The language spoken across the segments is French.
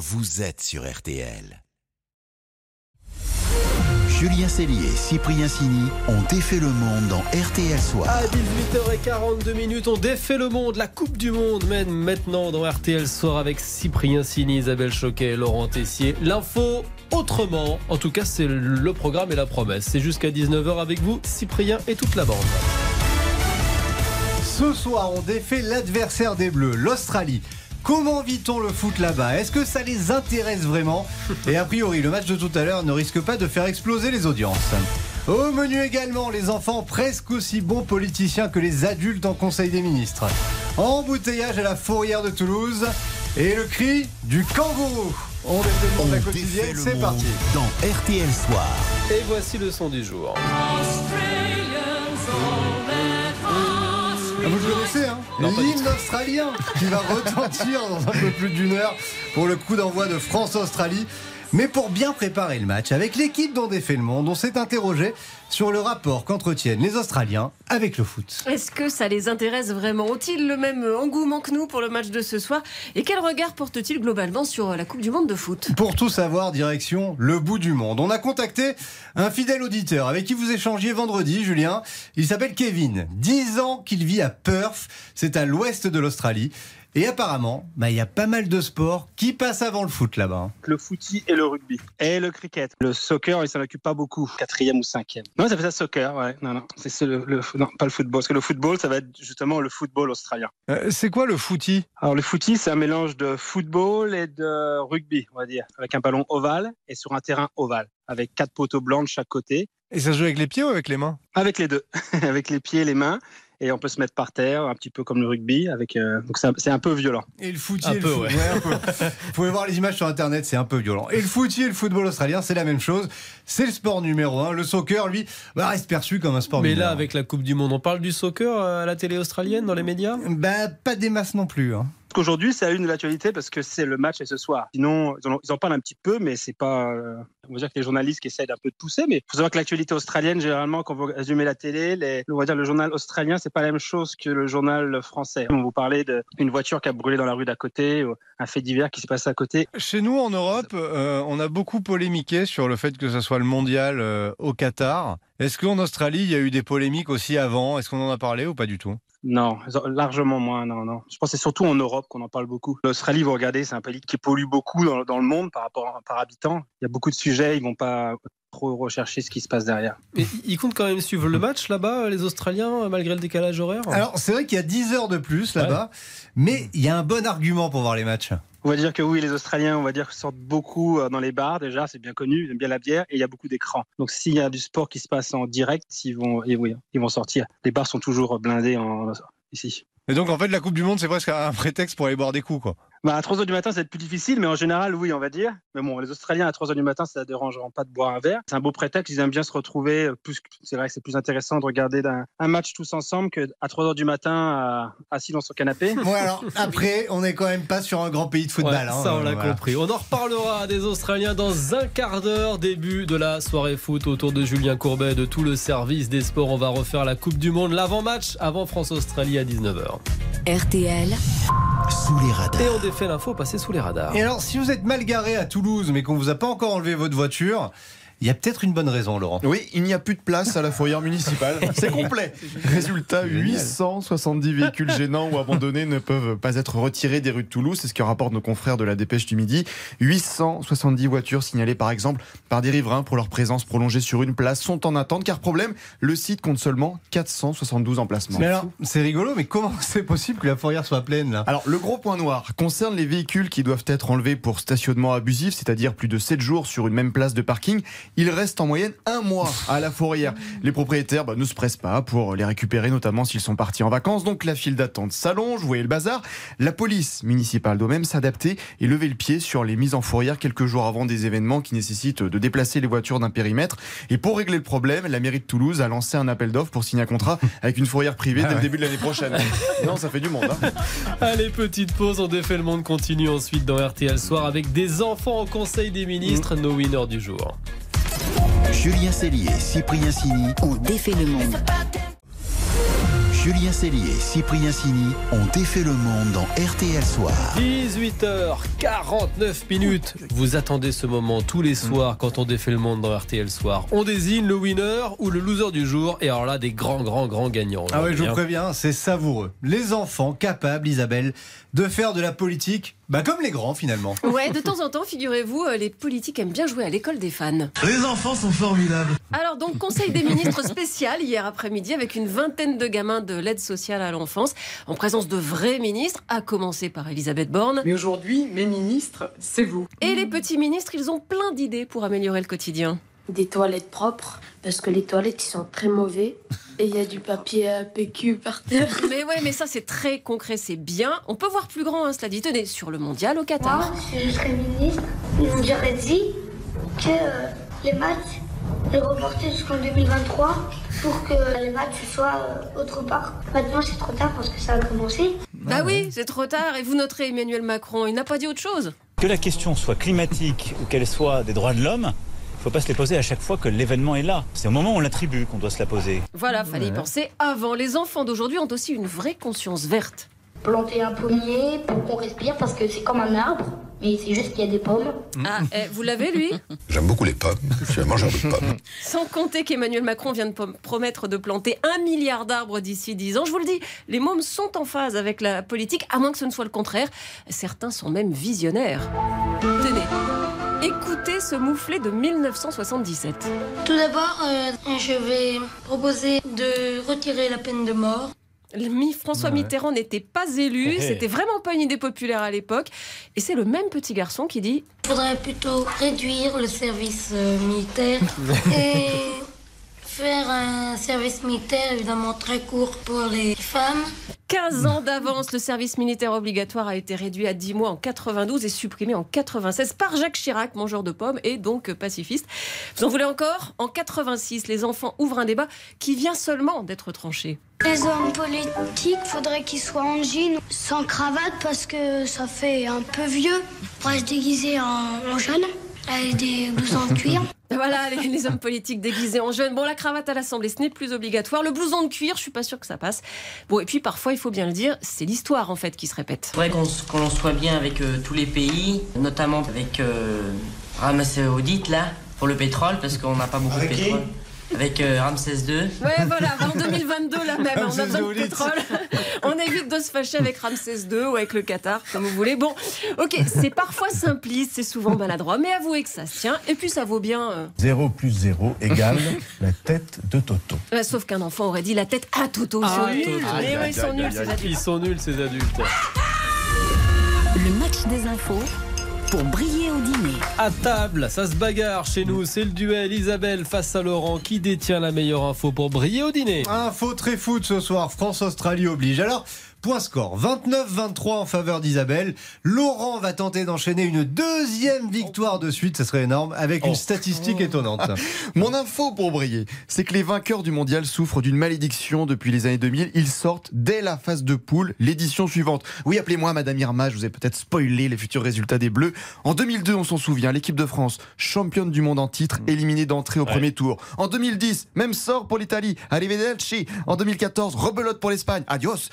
vous êtes sur RTL. Julien Cellier et Cyprien Sini ont défait le monde dans RTL Soir. À 18h42 minutes, on défait le monde. La Coupe du Monde mène maintenant dans RTL Soir avec Cyprien Sini, Isabelle Choquet, Laurent Tessier. L'info autrement. En tout cas, c'est le programme et la promesse. C'est jusqu'à 19h avec vous, Cyprien et toute la bande. Ce soir, on défait l'adversaire des Bleus, l'Australie. Comment vit-on le foot là-bas? Est-ce que ça les intéresse vraiment? Et a priori, le match de tout à l'heure ne risque pas de faire exploser les audiences. Au menu également, les enfants presque aussi bons politiciens que les adultes en Conseil des ministres. Embouteillage à la fourrière de Toulouse et le cri du kangourou. On défait le monde la quotidienne, c'est parti. dans RTL Soir. Et voici le son du jour. Vous le connaissez, hein L'hymne australien qui va retentir dans un peu plus d'une heure pour le coup d'envoi de France-Australie. Mais pour bien préparer le match, avec l'équipe dont défait le monde, on s'est interrogé sur le rapport qu'entretiennent les Australiens avec le foot. Est-ce que ça les intéresse vraiment Ont-ils le même engouement que nous pour le match de ce soir Et quel regard portent-ils globalement sur la Coupe du Monde de foot Pour tout savoir, direction le bout du monde. On a contacté un fidèle auditeur avec qui vous échangiez vendredi, Julien. Il s'appelle Kevin. 10 ans qu'il vit à Perth, c'est à l'ouest de l'Australie. Et apparemment, bah, il y a pas mal de sports qui passent avant le foot là-bas. le footy et le rugby. Et le cricket. Le soccer, il s'en occupe pas beaucoup. Quatrième ou cinquième. Non, ça fait ça soccer, ouais. Non, non. C'est c'est le, le- non, pas le football. Parce que le football, ça va être justement le football australien. Euh, c'est quoi le footy? Alors, le footy, c'est un mélange de football et de rugby, on va dire. Avec un ballon ovale et sur un terrain ovale. Avec quatre poteaux blancs de chaque côté. Et ça se joue avec les pieds ou avec les mains? Avec les deux. avec les pieds et les mains. Et on peut se mettre par terre, un petit peu comme le rugby. Avec, euh, Donc, c'est un, peu violent. Et le footy Un et le peu, foot- ouais. ouais, un peu. Vous pouvez voir les images sur internet, c'est un peu violent. Et le footy et le football australien, c'est la même chose. C'est le sport numéro un. Le soccer, lui, bah, reste perçu comme un sport Mais là, avec la Coupe du Monde, on parle du soccer euh, à la télé australienne, dans les médias? Bah, pas des masses non plus. hein. Qu'aujourd'hui, c'est à une de l'actualité parce que c'est le match et ce soir. Sinon, ils en, parlent un petit peu, mais c'est pas. euh, on va dire que les journalistes qui essayent d'un peu de pousser, mais il faut savoir que l'actualité australienne, généralement, quand vous résumez la télé, on va dire le journal australien, c'est pas la même chose que le journal français. On vous parlait d'une voiture qui a brûlé dans la rue d'à côté, ou un fait divers qui s'est passé à côté. Chez nous, en Europe, euh, on a beaucoup polémiqué sur le fait que ce soit le mondial euh, au Qatar. Est-ce qu'en Australie, il y a eu des polémiques aussi avant? Est-ce qu'on en a parlé ou pas du tout? Non, largement moins, non, non. Je pense que c'est surtout en Europe qu'on en parle beaucoup. L'Australie, vous regardez, c'est un pays qui pollue beaucoup dans, dans le monde par rapport à, par habitant. Il y a beaucoup de sujets, ils vont pas trop rechercher ce qui se passe derrière. Et ils comptent quand même suivre le match là-bas, les Australiens, malgré le décalage horaire? Alors, c'est vrai qu'il y a 10 heures de plus là-bas, mais il y a un bon argument pour voir les matchs. On va dire que oui, les Australiens, on va dire, sortent beaucoup euh, dans les bars déjà, c'est bien connu, ils aiment bien la bière et il y a beaucoup d'écrans. Donc s'il y a du sport qui se passe en direct, ils vont, vont sortir. Les bars sont toujours blindés ici. Et donc, en fait, la Coupe du Monde, c'est presque un prétexte pour aller boire des coups, quoi. Bah, à 3h du matin, c'est plus difficile, mais en général, oui, on va dire. Mais bon, les Australiens, à 3h du matin, ça ne dérangeront pas de boire un verre. C'est un beau prétexte, ils aiment bien se retrouver. euh, Plus, c'est vrai que c'est plus intéressant de regarder un match tous ensemble qu'à 3h du matin, à- assis dans son canapé. Bon, alors, après, on n'est quand même pas sur un grand pays de football. Ouais, hein, ça, on l'a voilà. compris. On en reparlera des Australiens dans un quart d'heure. Début de la soirée foot autour de Julien Courbet, de tout le service des sports. On va refaire la Coupe du Monde, l'avant-match avant France-Australie à 19h. Sous les radars. Et on défait l'info passée sous les radars. Et alors, si vous êtes mal garé à Toulouse, mais qu'on vous a pas encore enlevé votre voiture, il y a peut-être une bonne raison, Laurent. Oui, il n'y a plus de place à la fourrière municipale. C'est complet. Résultat, 870 véhicules gênants ou abandonnés ne peuvent pas être retirés des rues de Toulouse. C'est ce que rapportent nos confrères de la dépêche du midi. 870 voitures signalées par exemple par des riverains pour leur présence prolongée sur une place sont en attente car problème, le site compte seulement 472 emplacements. Mais alors, c'est rigolo, mais comment c'est possible que la fourrière soit pleine là? Alors, le gros point noir concerne les véhicules qui doivent être enlevés pour stationnement abusif, c'est-à-dire plus de 7 jours sur une même place de parking. Il reste en moyenne un mois à la fourrière. Les propriétaires bah, ne se pressent pas pour les récupérer, notamment s'ils sont partis en vacances. Donc, la file d'attente s'allonge, vous voyez le bazar. La police municipale doit même s'adapter et lever le pied sur les mises en fourrière quelques jours avant des événements qui nécessitent de déplacer les voitures d'un périmètre. Et pour régler le problème, la mairie de Toulouse a lancé un appel d'offres pour signer un contrat avec une fourrière privée dès le début de l'année prochaine. non, ça fait du monde. hein. Allez, petite pause, on défait le monde continue ensuite dans RTL Soir avec des enfants au Conseil des ministres, nos winners du jour. Julien Cellier et Cyprien Sini on défait le monde. Julien Cellier et Cyprien Sini ont défait le monde dans RTL Soir. 18h49 minutes. Vous attendez ce moment tous les soirs quand on défait le monde dans RTL Soir. On désigne le winner ou le loser du jour. Et alors là, des grands, grands, grands gagnants. Ah ouais, je vous Bien. préviens, c'est savoureux. Les enfants capables, Isabelle, de faire de la politique, bah comme les grands finalement. Ouais, de temps en temps, figurez-vous, euh, les politiques aiment bien jouer à l'école des fans. Les enfants sont formidables. Alors donc, Conseil des ministres spécial hier après-midi avec une vingtaine de gamins de l'aide sociale à l'enfance, en présence de vrais ministres, à commencer par Elisabeth Borne. Mais aujourd'hui, mes ministres, c'est vous. Et les petits ministres, ils ont plein d'idées pour améliorer le quotidien. Des toilettes propres, parce que les toilettes, ils sont très mauvais. Et il y a du papier à PQ par terre. Mais ouais, mais ça c'est très concret, c'est bien. On peut voir plus grand, hein, cela dit. Tenez, sur le mondial au Qatar. Moi, si je serais ministre, j'aurais dit que euh, les matchs les reportés jusqu'en 2023 pour que les matchs soient euh, autre part. Maintenant, c'est trop tard parce que ça a commencé. Bah oui, c'est trop tard. Et vous noterez Emmanuel Macron, il n'a pas dit autre chose. Que la question soit climatique ou qu'elle soit des droits de l'homme, ne faut pas se les poser à chaque fois que l'événement est là. C'est au moment où on l'attribue qu'on doit se la poser. Voilà, fallait y penser avant. Les enfants d'aujourd'hui ont aussi une vraie conscience verte. Planter un pommier pour qu'on respire parce que c'est comme un arbre, mais c'est juste qu'il y a des pommes. Ah, eh, vous l'avez lui? J'aime beaucoup les pommes. Je mange un peu de pommes. Sans compter qu'Emmanuel Macron vient de promettre de planter un milliard d'arbres d'ici 10 ans. Je vous le dis, les mômes sont en phase avec la politique, à moins que ce ne soit le contraire. Certains sont même visionnaires. Tenez, écoutez ce mouflet de 1977. Tout d'abord, euh, je vais proposer de retirer la peine de mort. François Mitterrand n'était pas élu, c'était vraiment pas une idée populaire à l'époque. Et c'est le même petit garçon qui dit Il faudrait plutôt réduire le service euh, militaire et service militaire évidemment très court pour les femmes. 15 ans d'avance, le service militaire obligatoire a été réduit à 10 mois en 92 et supprimé en 96 par Jacques Chirac, mangeur de pommes et donc pacifiste. Vous en voulez encore? En 86, les enfants ouvrent un débat qui vient seulement d'être tranché. Les hommes politiques, faudrait qu'ils soient en jean, sans cravate parce que ça fait un peu vieux. On pourrait se déguiser en, en jeune, avec des blousons de cuir. Voilà, les, les hommes politiques déguisés en jeunes. Bon, la cravate à l'Assemblée, ce n'est plus obligatoire. Le blouson de cuir, je suis pas sûre que ça passe. Bon, et puis parfois, il faut bien le dire, c'est l'histoire en fait qui se répète. Il faudrait qu'on qu'on soit bien avec euh, tous les pays, notamment avec euh, Saoudite, là, pour le pétrole, parce qu'on n'a pas beaucoup de pétrole. Avec euh, Ramsès II. Ouais, voilà, en 2022, là même, on a besoin de pétrole. On évite de se fâcher avec Ramsès II ou avec le Qatar, comme vous voulez. Bon, ok, c'est parfois simpliste, c'est souvent maladroit, mais avouez que ça se tient, et puis ça vaut bien. euh, 0 plus 0 égale la tête de Toto. sauf qu'un enfant aurait dit la tête à Toto. Ils sont Ah, nuls. Mais ouais, ils sont nuls, ces adultes. Ils sont nuls, ces adultes. Le match des infos pour briller au dîner. À table, ça se bagarre chez nous. C'est le duel Isabelle face à Laurent. Qui détient la meilleure info pour briller au dîner? Info très foot ce soir, France-Australie oblige. Alors, point score, 29-23 en faveur d'Isabelle. Laurent va tenter d'enchaîner une deuxième victoire de suite, ça serait énorme, avec une Oh. statistique étonnante. Mon info pour briller, c'est que les vainqueurs du mondial souffrent d'une malédiction depuis les années 2000. Ils sortent dès la phase de poule, l'édition suivante. Oui, appelez-moi Madame Irma, je vous ai peut-être spoilé les futurs résultats des Bleus. En 2002, on s'en souvient, l'équipe de France, championne du monde en titre, éliminée d'entrée au Ouais. premier tour. En 2010, même sort pour l'Italie, arrivederci. En 2014, rebelote pour l'Espagne, adios.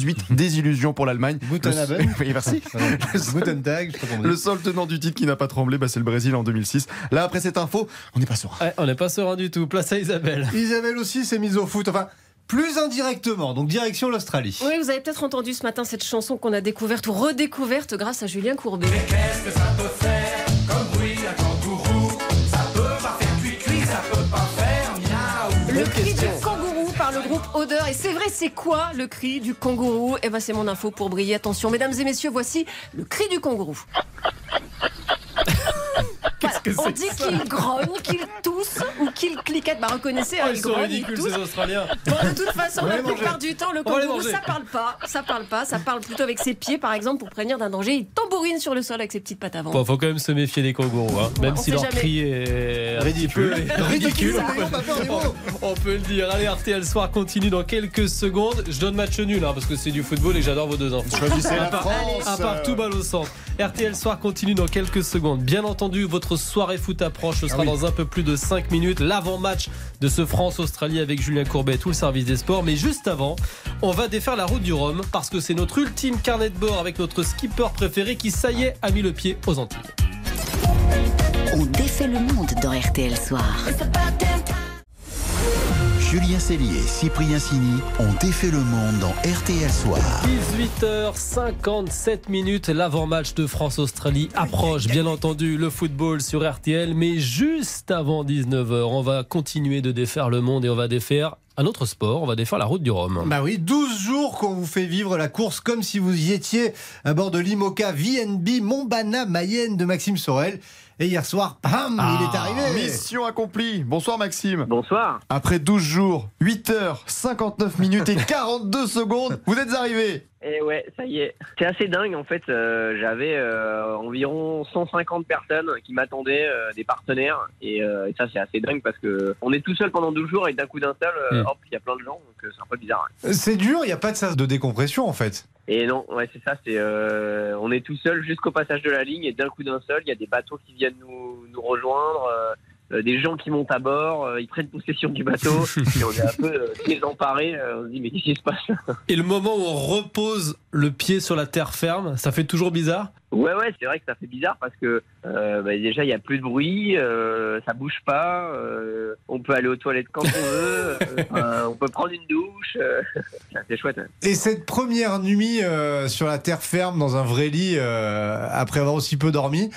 2018, désillusion pour l'Allemagne. Le-. Oui, merci. Pas on dit. Le seul tenant du titre qui n'a pas tremblé, bah, c'est le Brésil en 2006. Là, après cette info, on n'est pas serein. Ouais, On n'est pas serein du tout. Place à Isabelle. Isabelle aussi s'est mise au foot, enfin, plus indirectement, donc direction l'Australie. Oui, vous avez peut-être entendu ce matin cette chanson qu'on a découverte ou redécouverte grâce à Julien Courbet. Le cri du kangourou le groupe Odeur. Et c'est vrai, c'est quoi le cri du kangourou? Eh ben, c'est mon info pour briller. Attention, mesdames et messieurs, voici le cri du kangourou. On dit qu'il grogne, qu'il tousse ou qu'il cliquette. Bah, reconnaissez, Oh, il Ils sont grogne, ridicules, ces Australiens. Bon, de toute façon, la plupart du temps, le kangourou, ça parle pas. Ça parle pas. Ça parle plutôt avec ses pieds, par exemple, pour prévenir d'un danger. Il tambourine. sur le sol avec ses petites pattes avant. Bon, faut quand même se méfier des kangourous, hein. même on si leur jamais. cri est Ridicule. ridicule. On, on peut le dire. Allez, RTL Soir continue dans quelques secondes. Je donne match nul hein, parce que c'est du football et j'adore vos deux enfants. Choisissez la France. Un partout balle au centre. RTL Soir continue dans quelques secondes. Bien entendu, votre soirée foot approche. Ce sera Ah oui. dans un peu plus de 5 minutes. L'avant-match de ce France-Australie avec Julien Courbet et tout le service des sports. Mais juste avant, on va défaire la route du Rhum parce que c'est notre ultime carnet de bord avec notre skipper préféré qui, ça y est, a mis le pied aux Antilles. On défait le monde dans RTL Soir. Julien Cellier et Cyprien Sini ont défait le monde dans RTL Soir. 18h57 minutes, l'avant-match de France-Australie approche, bien entendu, le football sur RTL, mais juste avant 19h, on va continuer de défaire le monde et on va défaire un autre sport, on va défaire la route du Rhum. Bah oui, 12 jours qu'on vous fait vivre la course comme si vous y étiez à bord de l'IMOCA VNB Montbana Mayenne de Maxime Sorel. Et hier soir, il est arrivé. Mission accomplie. Bonsoir Maxime. Bonsoir. Après 12 jours, 8 heures, 59 minutes et 42 secondes, vous êtes arrivé. Et ouais, ça y est. C'est assez dingue en fait. euh, J'avais euh, environ 150 personnes qui m'attendaient, euh, des partenaires. Et, euh, et ça, c'est assez dingue parce que on est tout seul pendant 12 jours et d'un coup d'un seul, euh, Mm. hop, il y a plein de gens. Donc euh, c'est un peu bizarre. C'est dur, il n'y a pas de sas de décompression en fait. Et non, ouais, c'est ça. C'est euh, on est tout seul jusqu'au passage de la ligne et d'un coup d'un seul, il y a des bateaux qui viennent nous, nous rejoindre. Euh, des gens qui montent à bord, euh, ils prennent possession du bateau, et on est un peu euh, désemparés, euh, on se dit mais qu'est-ce qui se passe Et le moment où on repose le pied sur la terre ferme, ça fait toujours bizarre? Ouais, ouais, c'est vrai que ça fait bizarre parce que euh, bah, déjà il y a plus de bruit, euh, ça bouge pas, euh, on peut aller aux toilettes quand on veut, euh, on peut prendre une douche, euh, c'est chouette. hein. Et cette première nuit euh, sur la terre ferme dans un vrai lit, euh, après avoir aussi peu dormi,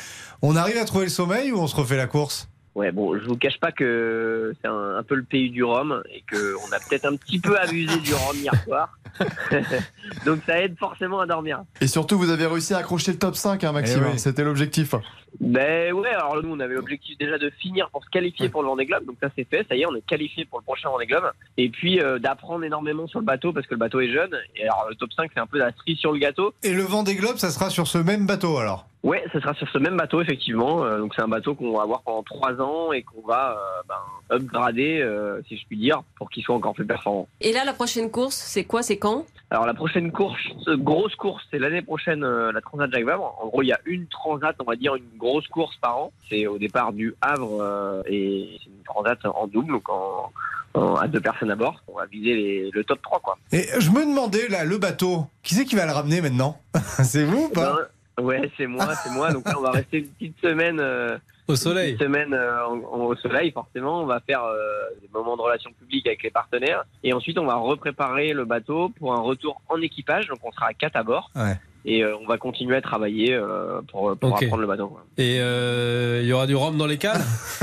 on arrive à trouver le sommeil ou on se refait la course? Ouais, bon, je vous cache pas que c'est un, un peu le pays du rhum et que on a peut-être un petit peu abusé du rhum hier soir, donc ça aide forcément à dormir. Et surtout, vous avez réussi à accrocher le top 5, hein, Maxime. Eh oui. C'était l'objectif. Ben ouais, alors nous on avait l'objectif déjà de finir pour se qualifier pour le Vendée Globe, donc ça c'est fait, ça y est, on est qualifié pour le prochain Vendée Globe. Et puis euh, d'apprendre énormément sur le bateau parce que le bateau est jeune. Et alors le top 5 c'est un peu la cerise sur le gâteau. Et le vent des globes, ça sera sur ce même bateau alors? Ouais, ce sera sur ce même bateau effectivement. Euh, donc c'est un bateau qu'on va avoir pendant trois ans et qu'on va euh, ben, upgrader, euh, si je puis dire, pour qu'il soit encore plus performant. Et là, la prochaine course, c'est quoi? C'est quand? Alors la prochaine course, euh, grosse course, c'est l'année prochaine euh, la Transat Jacques Vabre. En gros, il y a une Transat, on va dire une grosse course par an. C'est au départ du Havre euh, et c'est une Transat en double, donc en, en- à deux personnes à bord. On va viser les- le top 3 quoi. Et je me demandais, là, le bateau, qui c'est qui va le ramener maintenant? C'est vous ou pas? Ben, ouais, c'est moi, c'est moi. Donc là, on va rester une petite semaine. euh, Au soleil Une semaine euh, en- en- au soleil, forcément. On va faire euh, des moments de relations publiques avec les partenaires. Et ensuite, on va repréparer le bateau pour un retour en équipage. Donc, on sera à 4 à bord. Ouais. Et euh, on va continuer à travailler euh, pour, pour apprendre le bateau. Et euh, il y aura du rhum dans les cannes?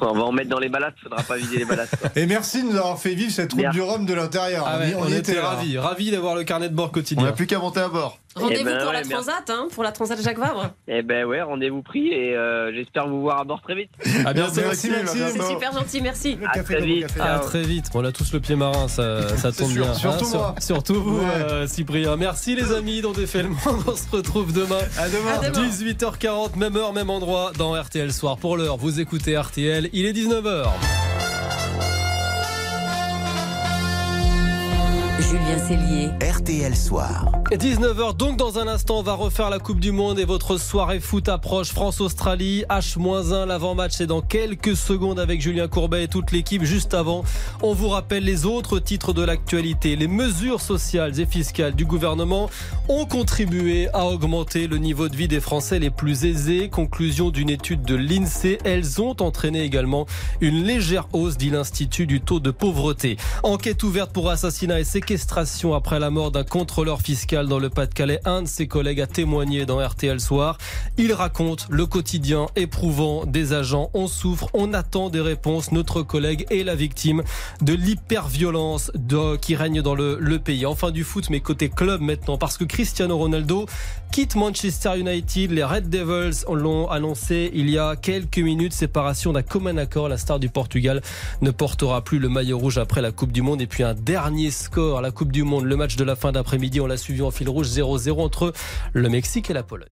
On va en mettre dans les ballades, faudra pas vider les ballades. quoi. Et merci de nous avoir fait vivre cette route Merci. du Rhum de l'intérieur. Ah On ouais, on, était ravis, ravis d'avoir le carnet de bord On quotidien. n'a plus qu'à monter à bord. Rendez-vous Eh ben pour ouais, la merci. Transat, hein, pour la Transat Jacques Vabre. Eh ben ouais, rendez-vous pris et euh, j'espère vous voir à bord très vite. À bientôt. Merci, Maxime. C'est super gentil, merci. À très vite. À très vite. On a tous le pied marin, ça, ça tombe sûr. bien. Surtout Sur- moi. surtout vous, Ouais. euh, Cyprien. Merci les amis dont défait le monde. On se retrouve demain. À demain. À demain. 18h40, même heure, même endroit dans RTL Soir. Pour l'heure, vous écoutez RTL. Il est 19h. Julien Cellier. RTL Soir. 19h, donc dans un instant, on va refaire la Coupe du Monde et votre soirée foot approche. France-Australie, H-1, l'avant-match, c'est dans quelques secondes avec Julien Courbet et toute l'équipe. Juste avant, on vous rappelle les autres titres de l'actualité. Les mesures sociales et fiscales du gouvernement ont contribué à augmenter le niveau de vie des Français les plus aisés. Conclusion d'une étude de l'INSEE, elles ont entraîné également une légère hausse, dit l'Institut du taux de pauvreté. Enquête ouverte pour assassinat et séquestration après la mort d'un contrôleur fiscal dans le Pas-de-Calais. Un de ses collègues a témoigné dans RTL Soir. Il raconte le quotidien éprouvant des agents. On souffre, on attend des réponses. Notre collègue est la victime de l'hyperviolence qui règne dans le, pays. Enfin du foot, mais côté club maintenant, parce que Cristiano Ronaldo quitte Manchester United. Les Red Devils l'ont annoncé il y a quelques minutes. Séparation d'un commun accord. La star du Portugal ne portera plus le maillot rouge après la Coupe du Monde. Et puis un dernier score. La Coupe du Monde. Le match de la fin d'après-midi, on l'a suivi en fil rouge 0-0 entre le Mexique et la Pologne.